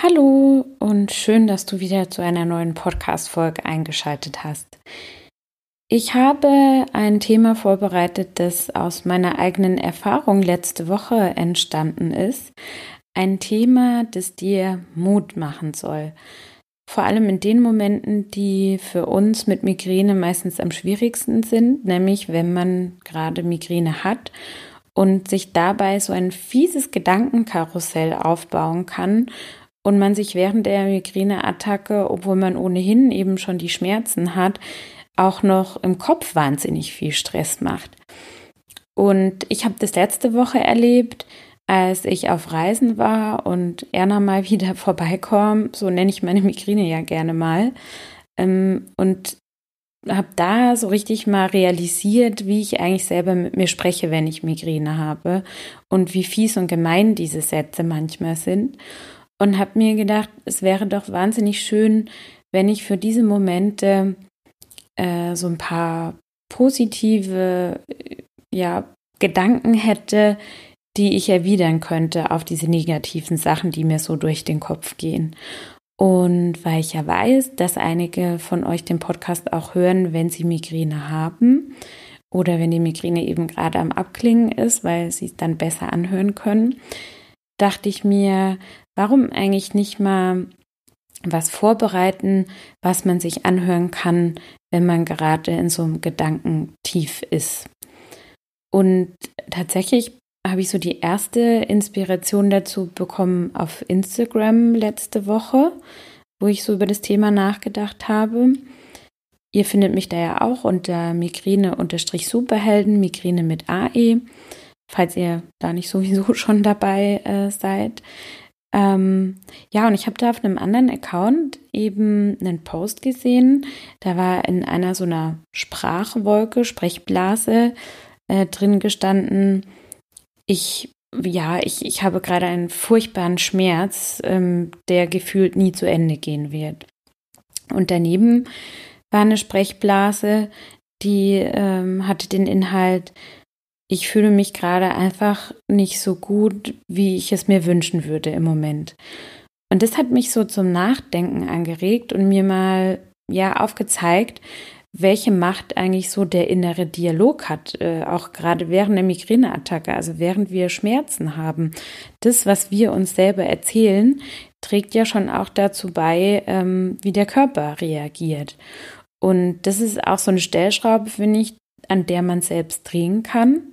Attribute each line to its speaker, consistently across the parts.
Speaker 1: Hallo und schön, dass du wieder zu einer neuen Podcast-Folge eingeschaltet hast. Ich habe ein Thema vorbereitet, das aus meiner eigenen Erfahrung letzte Woche entstanden ist. Ein Thema, das dir Mut machen soll. Vor allem in den Momenten, die für uns mit Migräne meistens am schwierigsten sind, nämlich wenn man gerade Migräne hat und sich dabei so ein fieses Gedankenkarussell aufbauen kann und man sich während der Migräneattacke, obwohl man ohnehin eben schon die Schmerzen hat, auch noch im Kopf wahnsinnig viel Stress macht. Und ich habe das letzte Woche erlebt, als ich auf Reisen war und Erna mal wieder vorbeikommt, so nenne ich meine Migräne ja gerne mal, ähm, und habe da so richtig mal realisiert, wie ich eigentlich selber mit mir spreche, wenn ich Migräne habe und wie fies und gemein diese Sätze manchmal sind und habe mir gedacht, es wäre doch wahnsinnig schön, wenn ich für diese Momente äh, so ein paar positive ja, Gedanken hätte, die ich erwidern könnte auf diese negativen Sachen, die mir so durch den Kopf gehen. Und weil ich ja weiß, dass einige von euch den Podcast auch hören, wenn sie Migräne haben oder wenn die Migräne eben gerade am Abklingen ist, weil sie es dann besser anhören können, dachte ich mir, warum eigentlich nicht mal was vorbereiten, was man sich anhören kann, wenn man gerade in so einem Gedankentief ist. Und tatsächlich habe ich so die erste Inspiration dazu bekommen auf Instagram letzte Woche, wo ich so über das Thema nachgedacht habe. Ihr findet mich da ja auch unter Migräne-Superhelden, Migräne mit AE, falls ihr da nicht sowieso schon dabei äh, seid. Ähm, ja, und ich habe da auf einem anderen Account eben einen Post gesehen. Da war in einer so einer Sprachwolke, Sprechblase äh, drin gestanden, ich, ja, ich, ich habe gerade einen furchtbaren Schmerz, ähm, der gefühlt nie zu Ende gehen wird. Und daneben war eine Sprechblase, die ähm, hatte den Inhalt, ich fühle mich gerade einfach nicht so gut, wie ich es mir wünschen würde im Moment. Und das hat mich so zum Nachdenken angeregt und mir mal ja aufgezeigt, welche Macht eigentlich so der innere Dialog hat, äh, auch gerade während der Migräneattacke, also während wir Schmerzen haben. Das, was wir uns selber erzählen, trägt ja schon auch dazu bei, ähm, wie der Körper reagiert. Und das ist auch so eine Stellschraube, finde ich, an der man selbst drehen kann.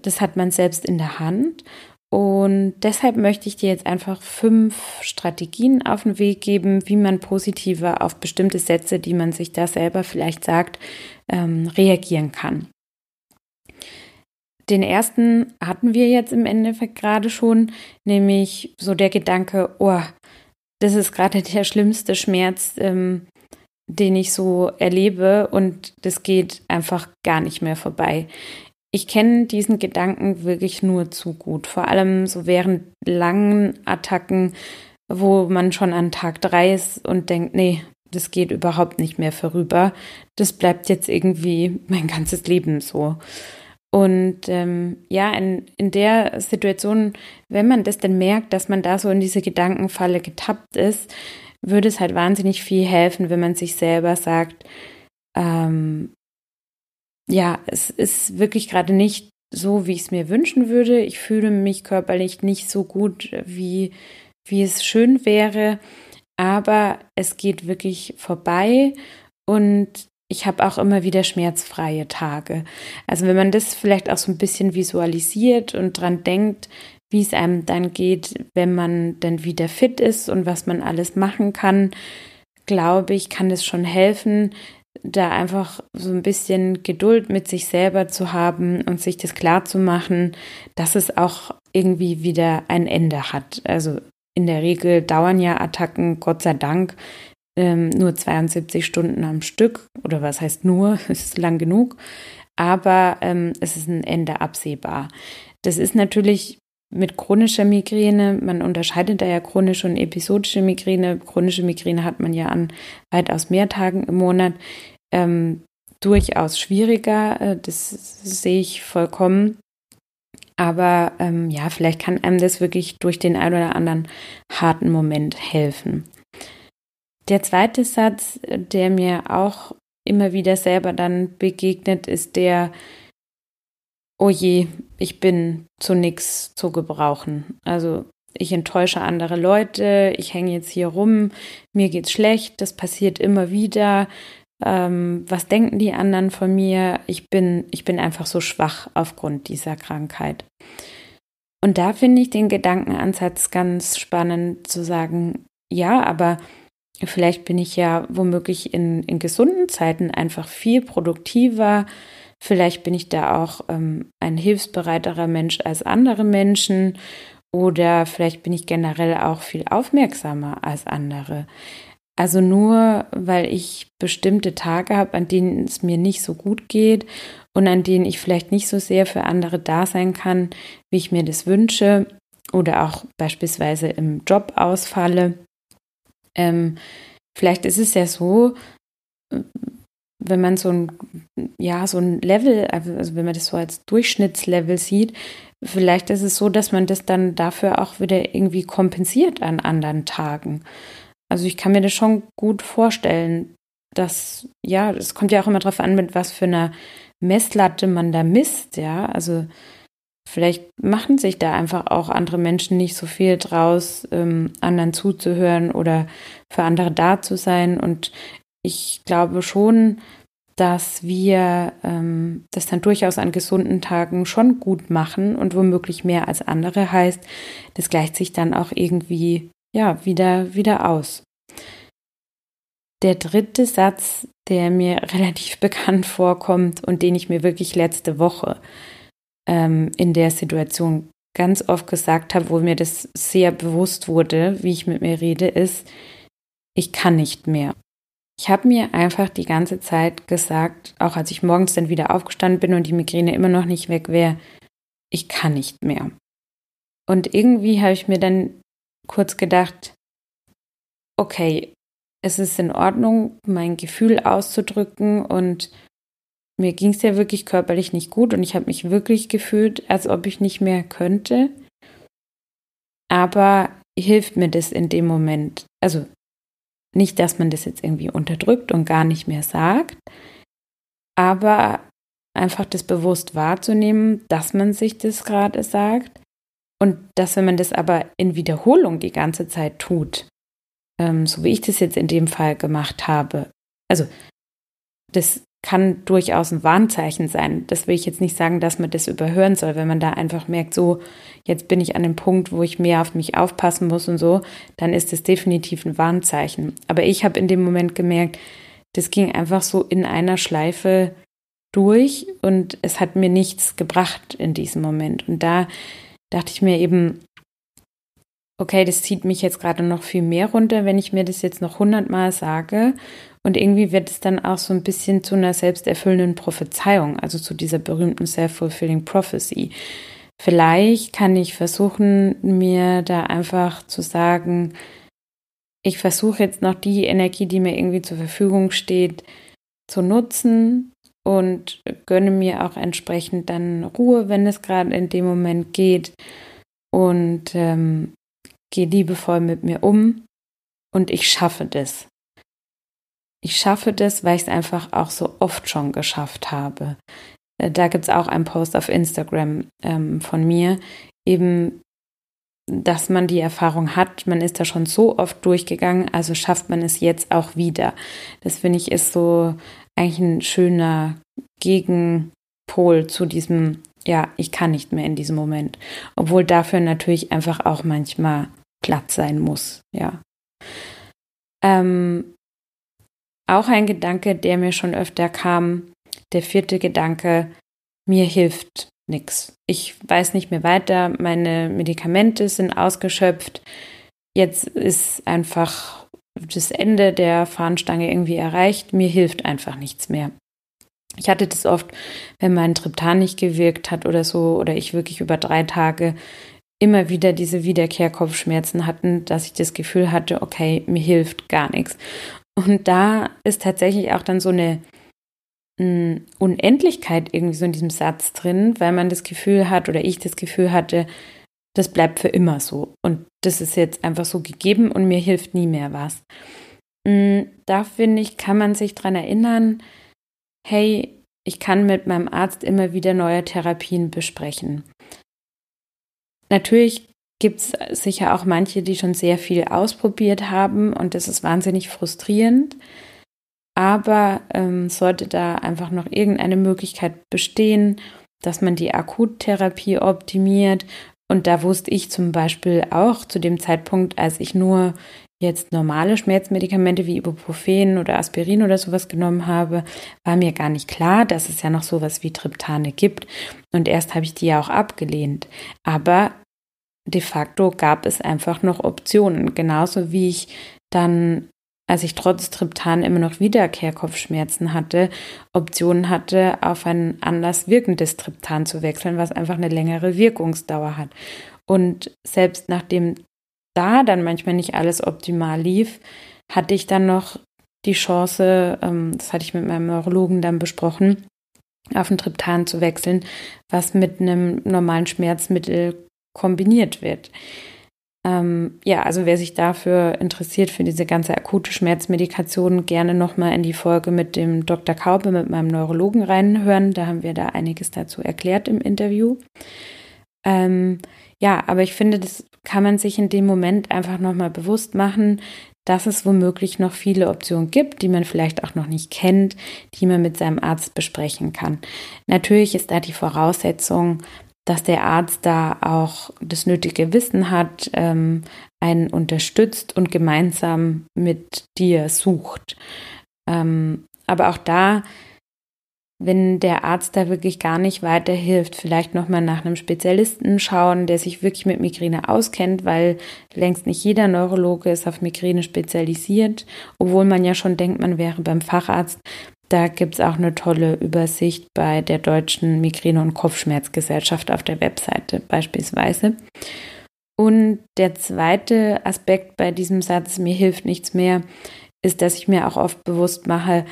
Speaker 1: Das hat man selbst in der Hand. Und deshalb möchte ich dir jetzt einfach fünf Strategien auf den Weg geben, wie man positiver auf bestimmte Sätze, die man sich da selber vielleicht sagt, ähm, reagieren kann. Den ersten hatten wir jetzt im Endeffekt gerade schon, nämlich so der Gedanke, oh, das ist gerade der schlimmste Schmerz, ähm, den ich so erlebe und das geht einfach gar nicht mehr vorbei. Ich kenne diesen Gedanken wirklich nur zu gut, vor allem so während langen Attacken, wo man schon an Tag drei ist und denkt, nee, das geht überhaupt nicht mehr vorüber. Das bleibt jetzt irgendwie mein ganzes Leben so. Und ähm, ja, in, in der Situation, wenn man das denn merkt, dass man da so in diese Gedankenfalle getappt ist, würde es halt wahnsinnig viel helfen, wenn man sich selber sagt, ähm, ja, es ist wirklich gerade nicht so, wie ich es mir wünschen würde. Ich fühle mich körperlich nicht so gut, wie, wie es schön wäre, aber es geht wirklich vorbei und ich habe auch immer wieder schmerzfreie Tage. Also wenn man das vielleicht auch so ein bisschen visualisiert und dran denkt, wie es einem dann geht, wenn man dann wieder fit ist und was man alles machen kann, glaube ich, kann es schon helfen, da einfach so ein bisschen Geduld mit sich selber zu haben und sich das klar zu machen, dass es auch irgendwie wieder ein Ende hat. Also in der Regel dauern ja Attacken, Gott sei Dank, ähm, nur 72 Stunden am Stück. Oder was heißt nur? Es ist lang genug. Aber ähm, es ist ein Ende absehbar. Das ist natürlich mit chronischer Migräne, man unterscheidet da ja chronische und episodische Migräne. Chronische Migräne hat man ja an weitaus mehr Tagen im Monat. Ähm, durchaus schwieriger, äh, das sehe ich vollkommen. Aber ähm, ja, vielleicht kann einem das wirklich durch den ein oder anderen harten Moment helfen. Der zweite Satz, der mir auch immer wieder selber dann begegnet, ist der, oh je, ich bin zu nichts zu gebrauchen. Also ich enttäusche andere Leute, ich hänge jetzt hier rum, mir geht's schlecht, das passiert immer wieder. Ähm, was denken die anderen von mir? Ich bin, ich bin einfach so schwach aufgrund dieser Krankheit. Und da finde ich den Gedankenansatz ganz spannend zu sagen, ja, aber vielleicht bin ich ja womöglich in, in gesunden Zeiten einfach viel produktiver. Vielleicht bin ich da auch ähm, ein hilfsbereiterer Mensch als andere Menschen oder vielleicht bin ich generell auch viel aufmerksamer als andere. Also nur weil ich bestimmte Tage habe, an denen es mir nicht so gut geht und an denen ich vielleicht nicht so sehr für andere da sein kann, wie ich mir das wünsche oder auch beispielsweise im Job ausfalle. Ähm, vielleicht ist es ja so, wenn man so ein, ja, so ein Level, also wenn man das so als Durchschnittslevel sieht, vielleicht ist es so, dass man das dann dafür auch wieder irgendwie kompensiert an anderen Tagen. Also ich kann mir das schon gut vorstellen, dass, ja, es kommt ja auch immer darauf an, mit was für einer Messlatte man da misst, ja. Also vielleicht machen sich da einfach auch andere Menschen nicht so viel draus, ähm, anderen zuzuhören oder für andere da zu sein. Und ich glaube schon, dass wir ähm, das dann durchaus an gesunden Tagen schon gut machen und womöglich mehr als andere heißt, das gleicht sich dann auch irgendwie ja wieder wieder aus. Der dritte Satz, der mir relativ bekannt vorkommt und den ich mir wirklich letzte Woche ähm, in der Situation ganz oft gesagt habe, wo mir das sehr bewusst wurde, wie ich mit mir rede, ist, ich kann nicht mehr. Ich habe mir einfach die ganze Zeit gesagt, auch als ich morgens dann wieder aufgestanden bin und die Migräne immer noch nicht weg wäre, ich kann nicht mehr. Und irgendwie habe ich mir dann kurz gedacht, okay, es ist in Ordnung, mein Gefühl auszudrücken und mir ging es ja wirklich körperlich nicht gut und ich habe mich wirklich gefühlt, als ob ich nicht mehr könnte. Aber hilft mir das in dem Moment? Also nicht, dass man das jetzt irgendwie unterdrückt und gar nicht mehr sagt, aber einfach das bewusst wahrzunehmen, dass man sich das gerade sagt und dass, wenn man das aber in Wiederholung die ganze Zeit tut, ähm, so wie ich das jetzt in dem Fall gemacht habe, also das kann durchaus ein Warnzeichen sein. Das will ich jetzt nicht sagen, dass man das überhören soll, wenn man da einfach merkt, so, jetzt bin ich an dem Punkt, wo ich mehr auf mich aufpassen muss und so, dann ist das definitiv ein Warnzeichen. Aber ich habe in dem Moment gemerkt, das ging einfach so in einer Schleife durch und es hat mir nichts gebracht in diesem Moment. Und da dachte ich mir eben, okay, das zieht mich jetzt gerade noch viel mehr runter, wenn ich mir das jetzt noch hundertmal sage und irgendwie wird es dann auch so ein bisschen zu einer selbsterfüllenden Prophezeiung, also zu dieser berühmten Self-Fulfilling Prophecy. Vielleicht kann ich versuchen, mir da einfach zu sagen, ich versuche jetzt noch die Energie, die mir irgendwie zur Verfügung steht, zu nutzen und gönne mir auch entsprechend dann Ruhe, wenn es gerade in dem Moment geht und ähm, gehe liebevoll mit mir um und ich schaffe das ich schaffe das, weil ich es einfach auch so oft schon geschafft habe. Äh, da gibt es auch einen Post auf Instagram ähm, von mir, eben, dass man die Erfahrung hat, man ist da schon so oft durchgegangen, also schafft man es jetzt auch wieder. Das finde ich ist so eigentlich ein schöner Gegenpol zu diesem, ja, ich kann nicht mehr in diesem Moment. Obwohl dafür natürlich einfach auch manchmal Platz sein muss, ja. Ähm, auch ein Gedanke, der mir schon öfter kam, der vierte Gedanke, mir hilft nichts. Ich weiß nicht mehr weiter, meine Medikamente sind ausgeschöpft. Jetzt ist einfach das Ende der Fahnenstange irgendwie erreicht. Mir hilft einfach nichts mehr. Ich hatte das oft, wenn mein Triptan nicht gewirkt hat oder so, oder ich wirklich über drei Tage immer wieder diese Wiederkehrkopfschmerzen hatten, dass ich das Gefühl hatte, okay, mir hilft gar nichts. Und da ist tatsächlich auch dann so eine Unendlichkeit irgendwie so in diesem Satz drin, weil man das Gefühl hat oder ich das Gefühl hatte, das bleibt für immer so. Und das ist jetzt einfach so gegeben und mir hilft nie mehr was. Mm, da finde ich, kann man sich dran erinnern, hey, ich kann mit meinem Arzt immer wieder neue Therapien besprechen. Natürlich gibt es sicher auch manche, die schon sehr viel ausprobiert haben und das ist wahnsinnig frustrierend. Aber ähm, sollte da einfach noch irgendeine Möglichkeit bestehen, dass man die Akuttherapie optimiert. Und da wusste ich zum Beispiel auch zu dem Zeitpunkt, als ich nur jetzt normale Schmerzmedikamente wie Ibuprofen oder Aspirin oder sowas genommen habe, war mir gar nicht klar, dass es ja noch sowas wie Triptane gibt. Und erst habe ich die ja auch abgelehnt. Aber de facto gab es einfach noch Optionen. Genauso wie ich dann, als ich trotz Triptan immer noch Wiederkehrkopfschmerzen hatte, Optionen hatte, auf ein anders wirkendes Triptan zu wechseln, was einfach eine längere Wirkungsdauer hat. Und selbst nachdem da dann manchmal nicht alles optimal lief, hatte ich dann noch die Chance, ähm, das hatte ich mit meinem Neurologen dann besprochen, auf ein Triptan zu wechseln, was mit einem normalen Schmerzmittel kombiniert wird. Ähm, ja, also wer sich dafür interessiert, für diese ganze akute Schmerzmedikation, gerne nochmal in die Folge mit dem Dr. Kaube, mit meinem Neurologen reinhören. Da haben wir da einiges dazu erklärt im Interview. Ähm, ja, aber ich finde, das kann man sich in dem Moment einfach nochmal bewusst machen, dass es womöglich noch viele Optionen gibt, die man vielleicht auch noch nicht kennt, die man mit seinem Arzt besprechen kann. Natürlich ist da die Voraussetzung, dass der Arzt da auch das nötige Wissen hat, ähm, einen unterstützt und gemeinsam mit dir sucht. Ähm, aber auch da, wenn der Arzt da wirklich gar nicht weiterhilft, vielleicht nochmal nach einem Spezialisten schauen, der sich wirklich mit Migräne auskennt, weil längst nicht jeder Neurologe ist auf Migräne spezialisiert, obwohl man ja schon denkt, man wäre beim Facharzt. Da gibt es auch eine tolle Übersicht bei der Deutschen Migräne- und Kopfschmerzgesellschaft auf der Webseite beispielsweise. Und der zweite Aspekt bei diesem Satz, mir hilft nichts mehr, ist, dass ich mir auch oft bewusst mache,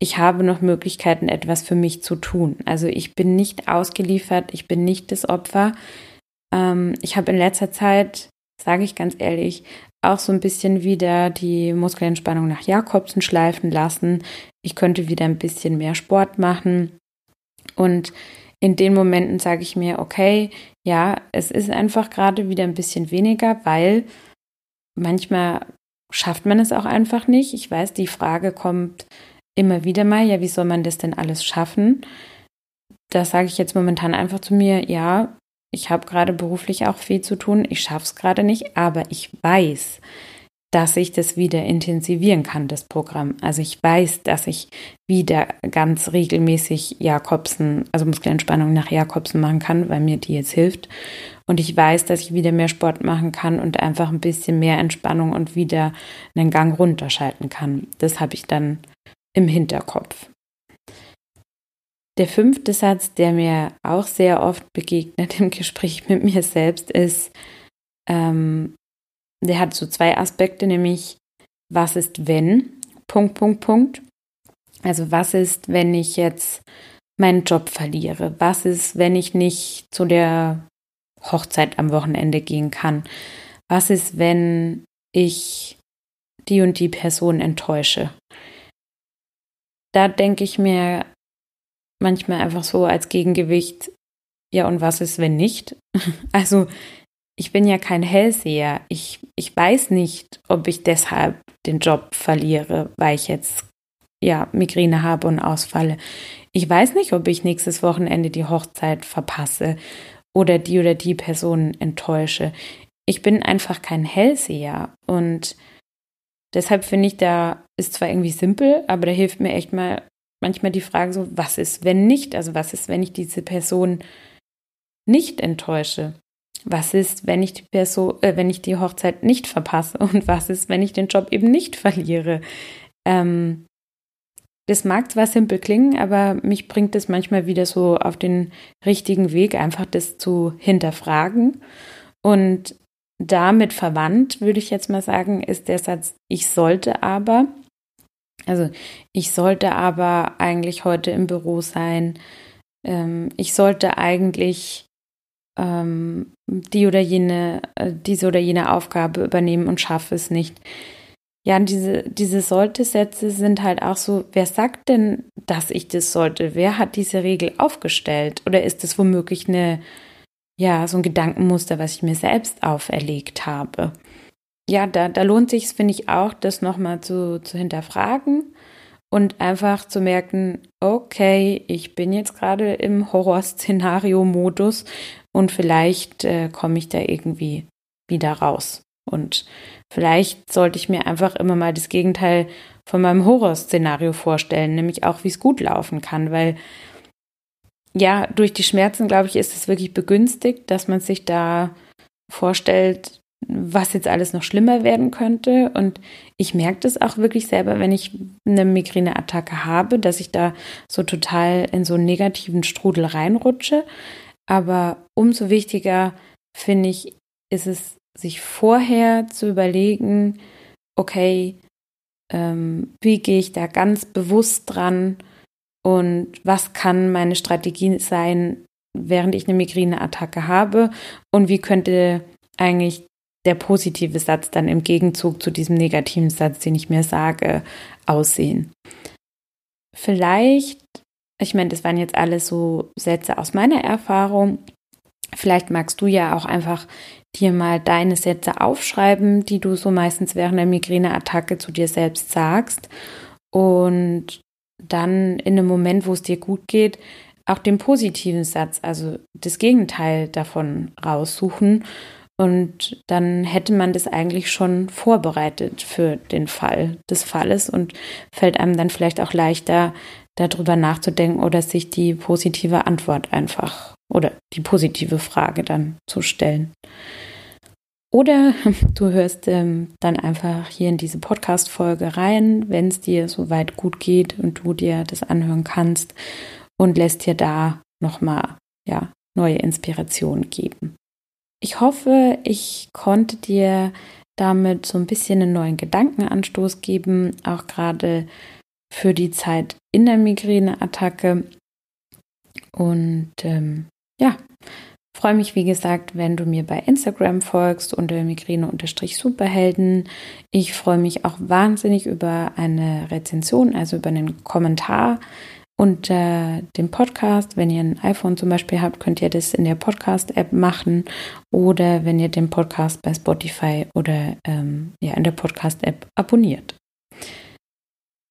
Speaker 1: ich habe noch Möglichkeiten, etwas für mich zu tun. Also ich bin nicht ausgeliefert, ich bin nicht das Opfer. Ähm, ich habe in letzter Zeit, sage ich ganz ehrlich, auch so ein bisschen wieder die Muskelentspannung nach Jakobsen schleifen lassen. Ich könnte wieder ein bisschen mehr Sport machen. Und in den Momenten sage ich mir, okay, ja, es ist einfach gerade wieder ein bisschen weniger, weil manchmal schafft man es auch einfach nicht. Ich weiß, die Frage kommt immer wieder mal, ja, wie soll man das denn alles schaffen? Da sage ich jetzt momentan einfach zu mir, ja, ich habe gerade beruflich auch viel zu tun, ich schaffe es gerade nicht, aber ich weiß, dass ich das wieder intensivieren kann, das Programm. Also ich weiß, dass ich wieder ganz regelmäßig Jakobsen, also Muskelentspannung nach Jakobsen machen kann, weil mir die jetzt hilft. Und ich weiß, dass ich wieder mehr Sport machen kann und einfach ein bisschen mehr Entspannung und wieder einen Gang runterschalten kann. Das habe ich dann im Hinterkopf. Der fünfte Satz, der mir auch sehr oft begegnet im Gespräch mit mir selbst, ist, ähm, der hat so zwei Aspekte, nämlich was ist wenn, Punkt, Punkt, Punkt. Also was ist, wenn ich jetzt meinen Job verliere? Was ist, wenn ich nicht zu der Hochzeit am Wochenende gehen kann? Was ist, wenn ich die und die Person enttäusche? Da denke ich mir manchmal einfach so als Gegengewicht, ja, und was ist, wenn nicht? Also, ich bin ja kein Hellseher. Ich, ich weiß nicht, ob ich deshalb den Job verliere, weil ich jetzt ja Migräne habe und ausfalle. Ich weiß nicht, ob ich nächstes Wochenende die Hochzeit verpasse oder die oder die Person enttäusche. Ich bin einfach kein Hellseher und deshalb finde ich, da ist zwar irgendwie simpel, aber da hilft mir echt mal manchmal die Frage so, was ist, wenn nicht? Also was ist, wenn ich diese Person nicht enttäusche? Was ist, wenn ich die Person, äh, wenn ich die Hochzeit nicht verpasse? Und was ist, wenn ich den Job eben nicht verliere? Ähm, das mag zwar simpel klingen, aber mich bringt es manchmal wieder so auf den richtigen Weg, einfach das zu hinterfragen. Und damit verwandt, würde ich jetzt mal sagen, ist der Satz, ich sollte aber. Also ich sollte aber eigentlich heute im Büro sein. Ähm, ich sollte eigentlich ähm, die oder jene, äh, diese oder jene Aufgabe übernehmen und schaffe es nicht. Ja, diese, diese Sollte-Sätze sind halt auch so, wer sagt denn, dass ich das sollte? Wer hat diese Regel aufgestellt? Oder ist es womöglich eine, ja, so ein Gedankenmuster, was ich mir selbst auferlegt habe? Ja, da, da lohnt sich, finde ich, auch, das nochmal zu, zu hinterfragen und einfach zu merken, okay, ich bin jetzt gerade im Horrorszenario-Modus und vielleicht äh, komme ich da irgendwie wieder raus. Und vielleicht sollte ich mir einfach immer mal das Gegenteil von meinem Horrorszenario vorstellen, nämlich auch, wie es gut laufen kann, weil ja, durch die Schmerzen, glaube ich, ist es wirklich begünstigt, dass man sich da vorstellt, was jetzt alles noch schlimmer werden könnte. Und ich merke das auch wirklich selber, wenn ich eine Migräneattacke habe, dass ich da so total in so einen negativen Strudel reinrutsche. Aber umso wichtiger finde ich, ist es, sich vorher zu überlegen, okay, ähm, wie gehe ich da ganz bewusst dran und was kann meine Strategie sein, während ich eine Migräneattacke habe und wie könnte eigentlich der positive Satz dann im Gegenzug zu diesem negativen Satz, den ich mir sage, aussehen. Vielleicht, ich meine, das waren jetzt alles so Sätze aus meiner Erfahrung. Vielleicht magst du ja auch einfach dir mal deine Sätze aufschreiben, die du so meistens während der Migräneattacke zu dir selbst sagst und dann in einem Moment, wo es dir gut geht, auch den positiven Satz, also das Gegenteil davon raussuchen und dann hätte man das eigentlich schon vorbereitet für den Fall des Falles und fällt einem dann vielleicht auch leichter, darüber nachzudenken oder sich die positive Antwort einfach oder die positive Frage dann zu stellen. Oder du hörst ähm, dann einfach hier in diese Podcast-Folge rein, wenn es dir soweit gut geht und du dir das anhören kannst und lässt dir da nochmal ja, neue Inspiration geben. Ich hoffe, ich konnte dir damit so ein bisschen einen neuen Gedankenanstoß geben, auch gerade für die Zeit in der Migräneattacke. Und ähm, ja, freue mich, wie gesagt, wenn du mir bei Instagram folgst unter Migräne-Superhelden. Ich freue mich auch wahnsinnig über eine Rezension, also über einen Kommentar unter dem Podcast. Wenn ihr ein iPhone zum Beispiel habt, könnt ihr das in der Podcast-App machen oder wenn ihr den Podcast bei Spotify oder ähm, ja, in der Podcast-App abonniert.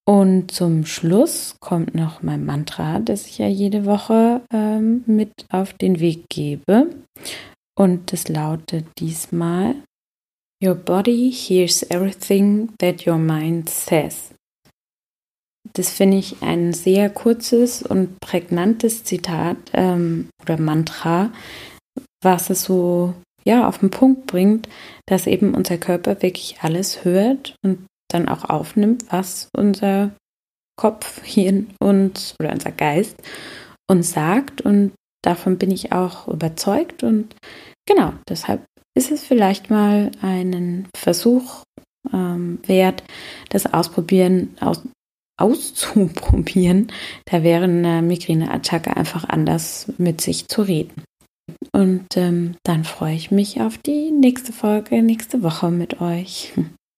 Speaker 1: Und zum Schluss kommt noch mein Mantra, das ich ja jede Woche ähm, mit auf den Weg gebe. Und das lautet diesmal: Your body hears everything that your mind says. Das finde ich ein sehr kurzes und prägnantes Zitat ähm, oder Mantra, was es so ja auf den Punkt bringt, dass eben unser Körper wirklich alles hört und dann auch aufnimmt, was unser Kopf, Hirn und oder unser Geist uns sagt. Und davon bin ich auch überzeugt. Und genau deshalb ist es vielleicht mal einen Versuch ähm, wert, das Ausprobieren aus, auszuprobieren, da wäre eine Migräneattacke einfach anders mit sich zu reden. Und ähm, dann freue ich mich auf die nächste Folge nächste Woche mit euch.